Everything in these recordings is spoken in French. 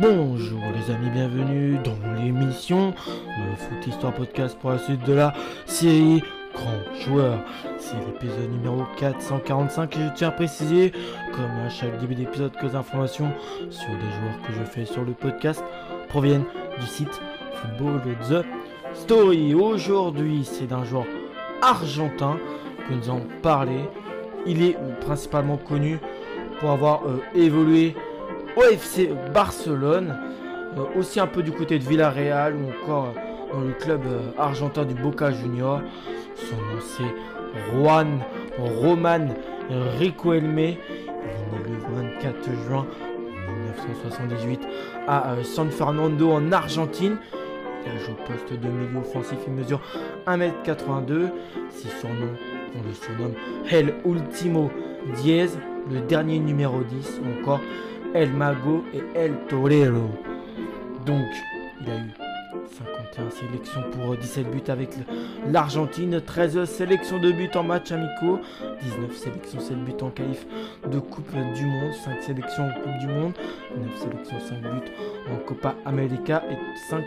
Bonjour les amis, bienvenue dans l'émission le Foot Histoire Podcast pour la suite de la série Grand Joueur. C'est l'épisode numéro 445 et je tiens à préciser, comme à chaque début d'épisode, que les informations sur les joueurs que je fais sur le podcast proviennent du site Football The Story. Aujourd'hui, c'est d'un joueur argentin que nous allons parler. Il est principalement connu pour avoir euh, évolué au FC Barcelone, euh, aussi un peu du côté de Villarreal ou encore euh, dans le club argentin du Boca Junior. Son nom c'est Juan Roman Riquelme. Il est né le 24 juin 1978 à San Fernando en Argentine. Il a joué au poste de milieu offensif, il mesure 1m82. Si son nom, on le surnomme El Ultimo Diez, le dernier numéro 10, ou encore El Mago et El Torero. Donc, il a eu 51 sélections pour 17 buts avec l'Argentine, 13 sélections de buts en match amicaux, 19 sélections, 7 buts en qualif de Coupe du Monde, 5 sélections en Coupe du Monde, 9 sélections, 5 buts en Copa América et 5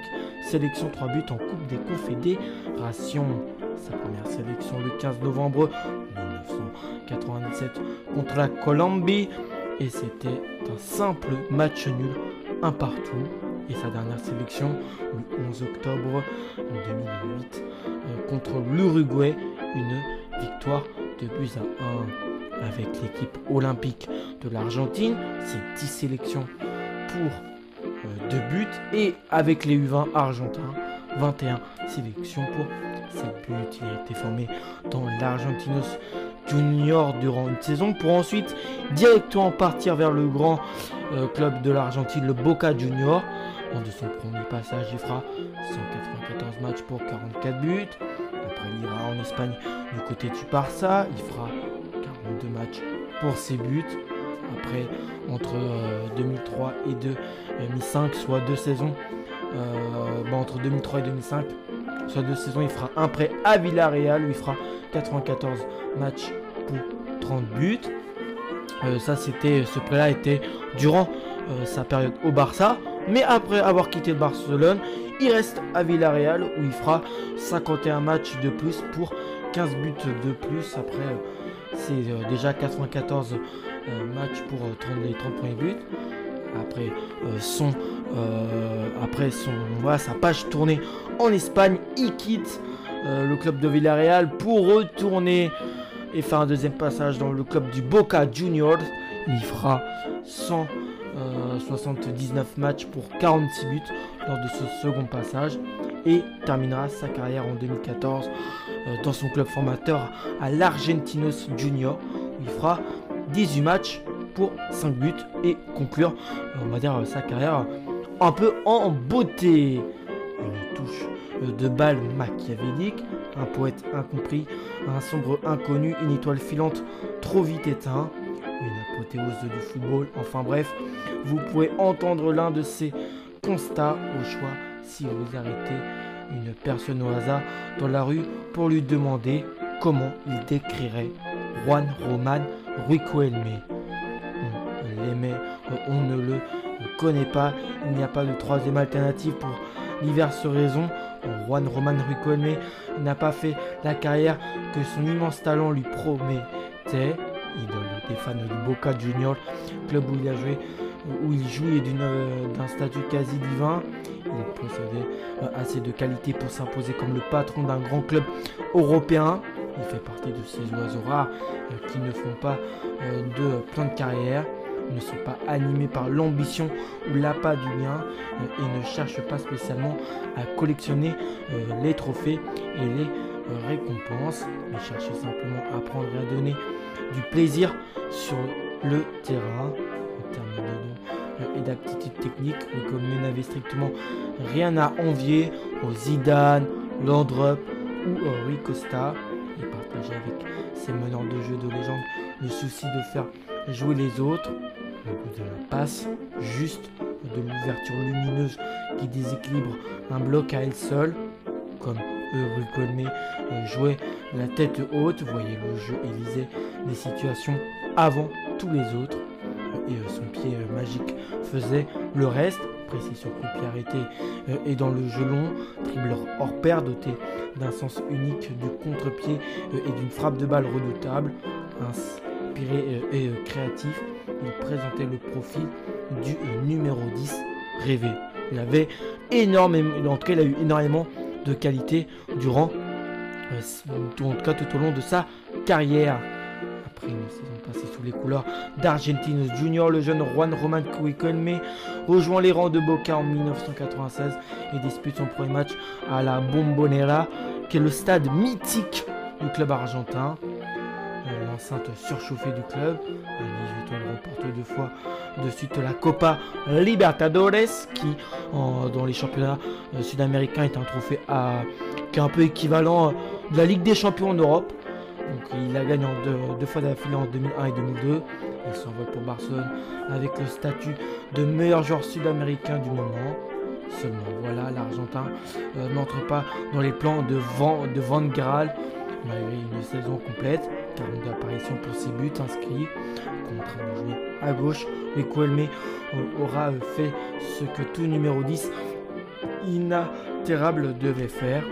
sélections, 3 buts en Coupe des Confédérations. Sa première sélection le 15 novembre 1997 contre la Colombie et c'était un simple match nul, un partout. Et sa dernière sélection le 11 octobre 2008 euh, contre l'Uruguay, une victoire de buts à 1 avec l'équipe olympique de l'Argentine. C'est 10 sélections pour 2 euh, buts et avec les U20 argentins, 21 sélections pour 7 buts. Il a été formé dans l'Argentinos junior durant une saison pour ensuite directement partir vers le grand euh, club de l'Argentine, le Boca Junior. Lors de son premier passage, il fera 194 matchs pour 44 buts. Après, il ira en Espagne du côté du Barça. Il fera 42 matchs pour ses buts. Après, entre 2003 euh, et 2005, soit deux saisons, euh, entre 2003 et 2005, soit deux saisons, il fera un prêt à Villarreal où il fera 94 matchs 30 buts. Euh, ça, c'était, ce prêt-là était durant euh, sa période au Barça. Mais après avoir quitté Barcelone, il reste à Villarreal où il fera 51 matchs de plus pour 15 buts de plus. Après, euh, c'est déjà 94 matchs pour 30, les 30 premiers buts. Après son, après son, voilà, sa page tournée en Espagne, il quitte le club de Villarreal pour retourner et faire un deuxième passage dans le club du Boca Juniors. Il fera 179 euh, matchs pour 46 buts lors de ce second passage et terminera sa carrière en 2014 euh, dans son club formateur à l'Argentinos Junior. il fera 18 matchs pour 5 buts et conclure, dire, sa carrière un peu en beauté. Une touche de balle machiavélique, un poète incompris, un sombre inconnu, une étoile filante trop vite éteint, une apothéose du football, enfin bref, vous pouvez entendre l'un de ces constats au choix si vous arrêtez une personne au hasard dans la rue pour lui demander comment il décrirait Juan Roman Riquelme. On l'aimait, on ne le connaît pas, il n'y a pas de troisième alternative pour diverses raisons. Juan Roman Riquelme n'a pas fait la carrière que son immense talent lui promettait. Idole des fans du Boca Juniors, club où il a jouait d'un statut quasi divin. Il possédait euh, assez de qualité pour s'imposer comme le patron d'un grand club européen. Il fait partie de ces oiseaux rares euh, qui ne font pas euh, de plan de carrière ne sont pas animés par l'ambition ou l'appât du lien et ne cherchent pas spécialement à collectionner les trophées et les récompense, mais chercher simplement à apprendre et à donner du plaisir sur le terrain en termes de nom et d'aptitude technique. Le n'avait strictement rien à envier aux Zidane, Landrup ou Rui Costa. Il avec ses meneurs de jeu de légende le souci de faire jouer les autres, de la passe, juste de l'ouverture lumineuse qui déséquilibre un bloc à elle seule, comme Rucolmé euh, jouait la tête haute, voyez le jeu Élysée, les situations avant tous les autres. Et euh, son pied euh, magique faisait le reste. précis sur coup arrêté et dans le jeu long, hors pair doté d'un sens unique du contre-pied et d'une frappe de balle redoutable, et créatif, il présentait le profil du numéro 10 rêvé. Il avait énormément, en tout cas, il a eu énormément de qualité durant, en tout cas, tout au long de sa carrière. Après une saison passée sous les couleurs d'Argentinos Junior, le jeune Juan Roman Cuicolme rejoint les rangs de Boca en 1996 et dispute son premier match à la Bombonera, qui est le stade mythique du club argentin l'enceinte surchauffée du club. À 18 ans, il remporte deux fois de suite la Copa Libertadores, qui dans les championnats euh, sud-américains est un trophée qui est un peu équivalent euh, de la Ligue des Champions en Europe. Donc il a gagné deux, fois d'affilée en 2001 et 2002. Il s'envole pour Barcelone avec le statut de meilleur joueur sud-américain du moment. Seulement voilà, l'Argentin euh, n'entre pas dans les plans de Van, de malgré une saison complète. 42 apparitions pour ses buts inscrits. Contraint de jouer à gauche, mais Kouelme aura fait ce que tout numéro 10 inaltérable devait faire.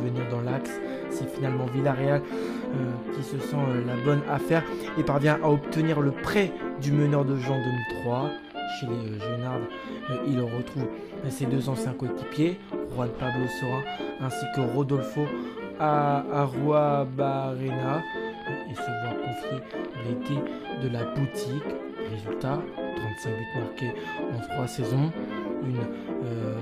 Revenir dans l'axe, c'est finalement Villarreal euh, qui se sent euh, la bonne affaire et parvient à obtenir le prêt du meneur de jeu en 2003. Chez les euh, il retrouve ses deux anciens coéquipiers, Juan Pablo Sora ainsi que Rodolfo à Arua Barena et se voit confier l'été de la boutique. Résultat, 35 buts marqués en 3 saisons, une euh,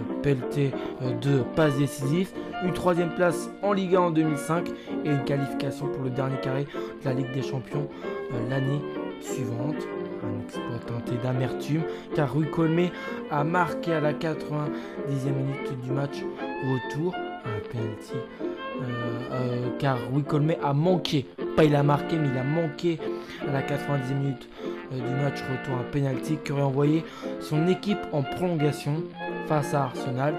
euh, de passes décisives, une troisième place en Ligue 1 en 2005 et une qualification pour le dernier carré de la Ligue des Champions euh, l'année suivante. Un exploit teinté d'amertume car Rui Colmé a marqué à la 90e minute du match retour un penalty euh, euh, car Wicolme a manqué, pas il a marqué, mais il a manqué à la 90 minute euh, du match retour un penalty qui aurait envoyé son équipe en prolongation face à Arsenal.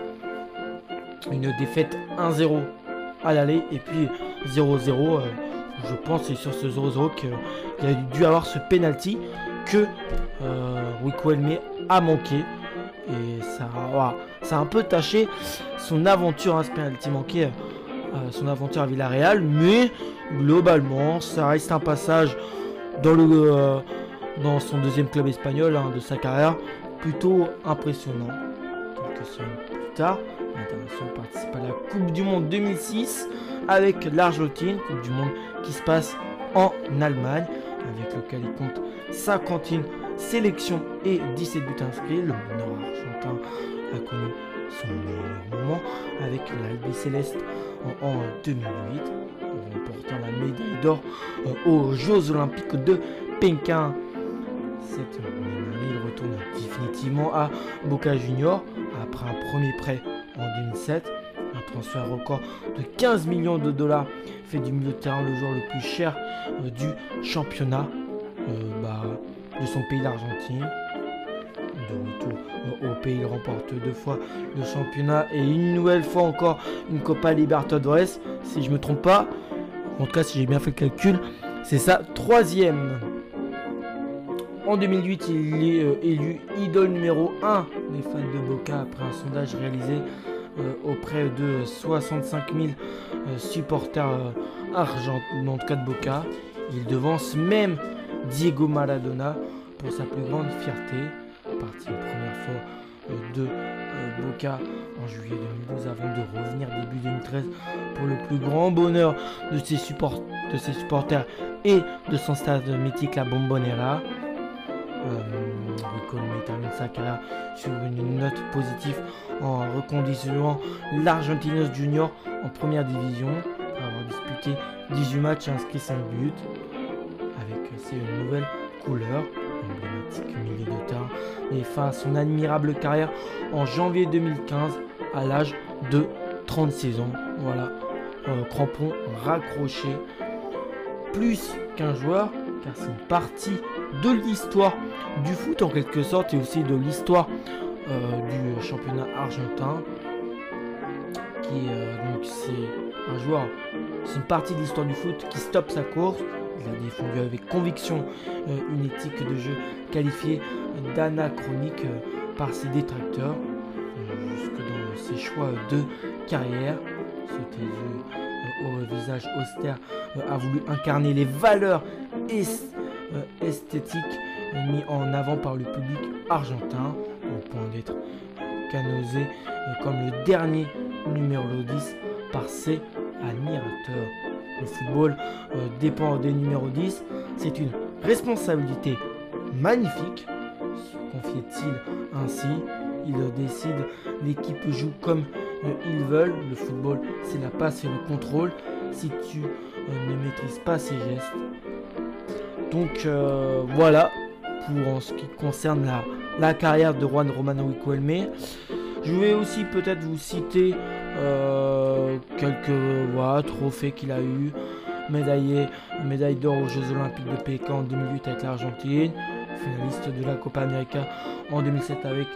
Une défaite 1-0 à l'aller et puis 0-0. je pense c'est sur ce 0-0 qu'il a dû avoir ce penalty que euh, a manqué. Et ça, ça a un peu taché son aventure, à hein, ce penalty manqué son aventure à Villarreal, mais globalement, ça reste un passage dans, le, euh, dans son deuxième club espagnol hein, de sa carrière plutôt impressionnant. Quelques semaines plus tard, l'international participe à la Coupe du Monde 2006 avec l'Argentine, Coupe du Monde qui se passe en Allemagne, avec lequel il compte 51 sélections et 17 buts inscrits. Le meneur argentin a connu son meilleur moment avec l'Albi Céleste en, 2008, remportant la médaille d'or euh, aux Jeux Olympiques de Pékin. Cette même année, il retourne définitivement à Boca Junior après un premier prêt en 2007. Un transfert record de 15 millions de dollars fait du milieu de terrain le joueur le plus cher euh, du championnat euh, bah, de son pays d'Argentine de retour au pays. Il remporte deux fois le championnat et une nouvelle fois encore une Copa Libertadores. Si je me trompe pas, en tout cas si j'ai bien fait le calcul, c'est sa troisième. En 2008, il est euh, élu idole numéro 1 des fans de Boca après un sondage réalisé euh, auprès de 65 000 euh, supporters argentins, en tout cas de Boca. Il devance même Diego Maradona pour sa plus grande fierté parti une première fois euh, de euh, Boca en juillet 2012 avant de revenir début 2013 pour le plus grand bonheur de ses, de ses supporters et de son stade mythique la Bombonera. Euh, termine sa carrière sur une note positive en reconditionnant l'Argentinos Junior en première division après avoir disputé 18 matchs et inscrit 5 buts avec ses nouvelles couleurs et fin à son admirable carrière en janvier 2015 à l'âge de 36 ans. Voilà, euh, crampon raccroché. Plus qu'un joueur, car c'est une partie de l'histoire du foot en quelque sorte et aussi de l'histoire euh, du championnat argentin. Qui euh, donc c'est un joueur, c'est une partie de l'histoire du foot qui stoppe sa course il a défendu avec conviction euh, une éthique de jeu qualifiée d'anachronique euh, par ses détracteurs, jusque dans ses choix de carrière. Ce au visage austère a voulu incarner les valeurs esthétiques mis en avant par le public argentin, au point d'être canosé comme le dernier numéro 10 par ses admirateurs. Le football euh, dépend des numéros 10, c'est une responsabilité magnifique, confiait-il ainsi. Il décide, l'équipe joue comme euh, ils veulent. Le football, c'est la passe et le contrôle. Si tu euh, ne maîtrises pas ces gestes. Donc voilà pour en ce qui concerne la, carrière de Juan Romano Riquelme. Je vais aussi peut-être vous citer euh, quelques trophées qu'il a eu. Médaillé, médaille d'or aux Jeux Olympiques de Pékin en 2008 avec l'Argentine. Finaliste de la Copa América en 2007 avec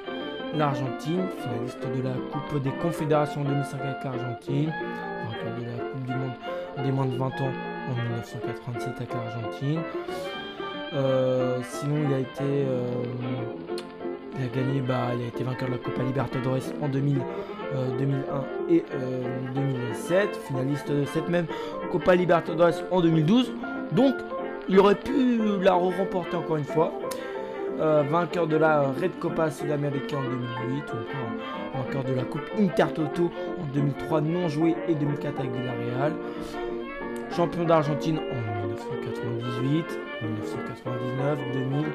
l'Argentine. Finaliste de la Coupe des Confédérations en 2005 avec l'Argentine. de la Coupe du Monde des moins de 20 ans en 1987 avec l'Argentine. Euh, sinon, il a été euh, il a gagné, bah, il a été vainqueur de la Copa Libertadores en 2000, 2001 euh, et 2007, euh, finaliste de cette même Copa Libertadores en 2012. Donc, il aurait pu la remporter encore une fois. Euh, vainqueur de la Red Copa Sud-Américaine en 2008, ou vainqueur de la Coupe Intertoto en 2003 non joué et 2004 avec Villarreal. Champion d'Argentine en 1998, 1999, 2000.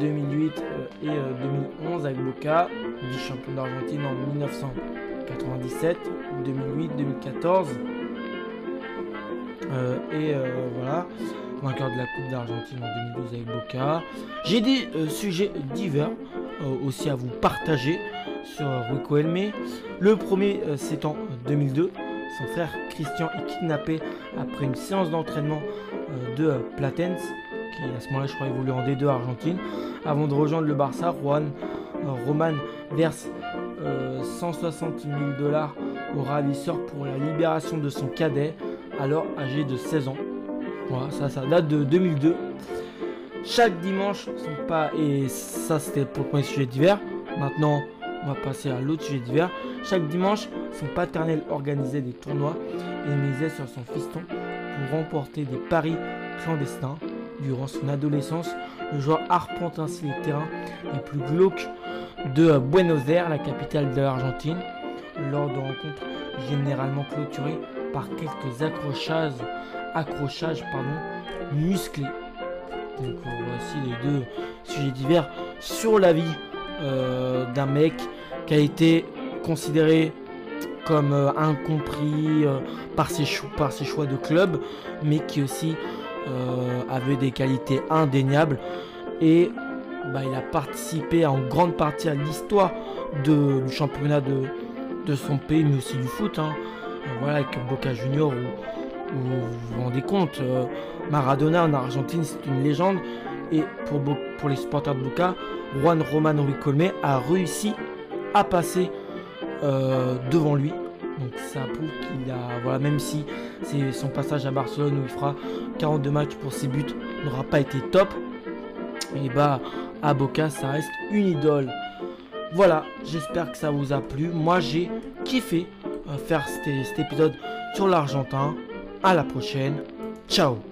2008 euh, et 2011 euh, avec Boca, vice-champion d'Argentine en 1997, 2008, 2014. et euh, voilà, vainqueur de la Coupe d'Argentine en 2012 avec Boca. J'ai des sujets divers aussi à vous partager sur Rico Elme. Le premier, c'est en 2002. Son frère Christian est kidnappé après une séance d'entraînement de Platense qui à ce moment-là, je crois, évoluait en D2 Argentine. Avant de rejoindre le Barça, Juan euh, Roman verse 160 euh, 000 dollars au ravisseur pour la libération de son cadet, alors âgé de 16 ans. Voilà, ça, ça date de 2002. Chaque dimanche, son pas, et ça c'était pour le premier sujet d'hiver. Maintenant, on va passer à l'autre sujet d'hiver. Chaque dimanche, son paternel organisait des tournois et misait sur son fiston pour remporter des paris clandestins. Durant son adolescence, le joueur arpente ainsi les terrains les plus glauques de Buenos Aires, la capitale de l'Argentine, lors de rencontres généralement clôturées par quelques accrochages, accrochages pardon, musclés. Donc voici les deux sujets divers sur la vie euh, d'un mec qui a été considéré comme euh, incompris euh, par ses choix de club, mais qui aussi euh, avait des qualités indéniables et bah, il a participé en grande partie à l'histoire du championnat de, son pays, mais aussi du foot. Hein. Euh, voilà, avec Boca Junior, vous vous rendez compte, euh, Maradona en Argentine, c'est une légende. Et pour, les supporters de Boca, Juan Romano Ricolme a réussi à passer devant lui donc ça prouve qu'il a, voilà, même si c'est son passage à Barcelone où il fera 42 matchs pour ses buts n'aura pas été top, et bah à Boca ça reste une idole. Voilà, j'espère que ça vous a plu. Moi j'ai kiffé euh, faire cet épisode sur l'Argentin. À la prochaine. Ciao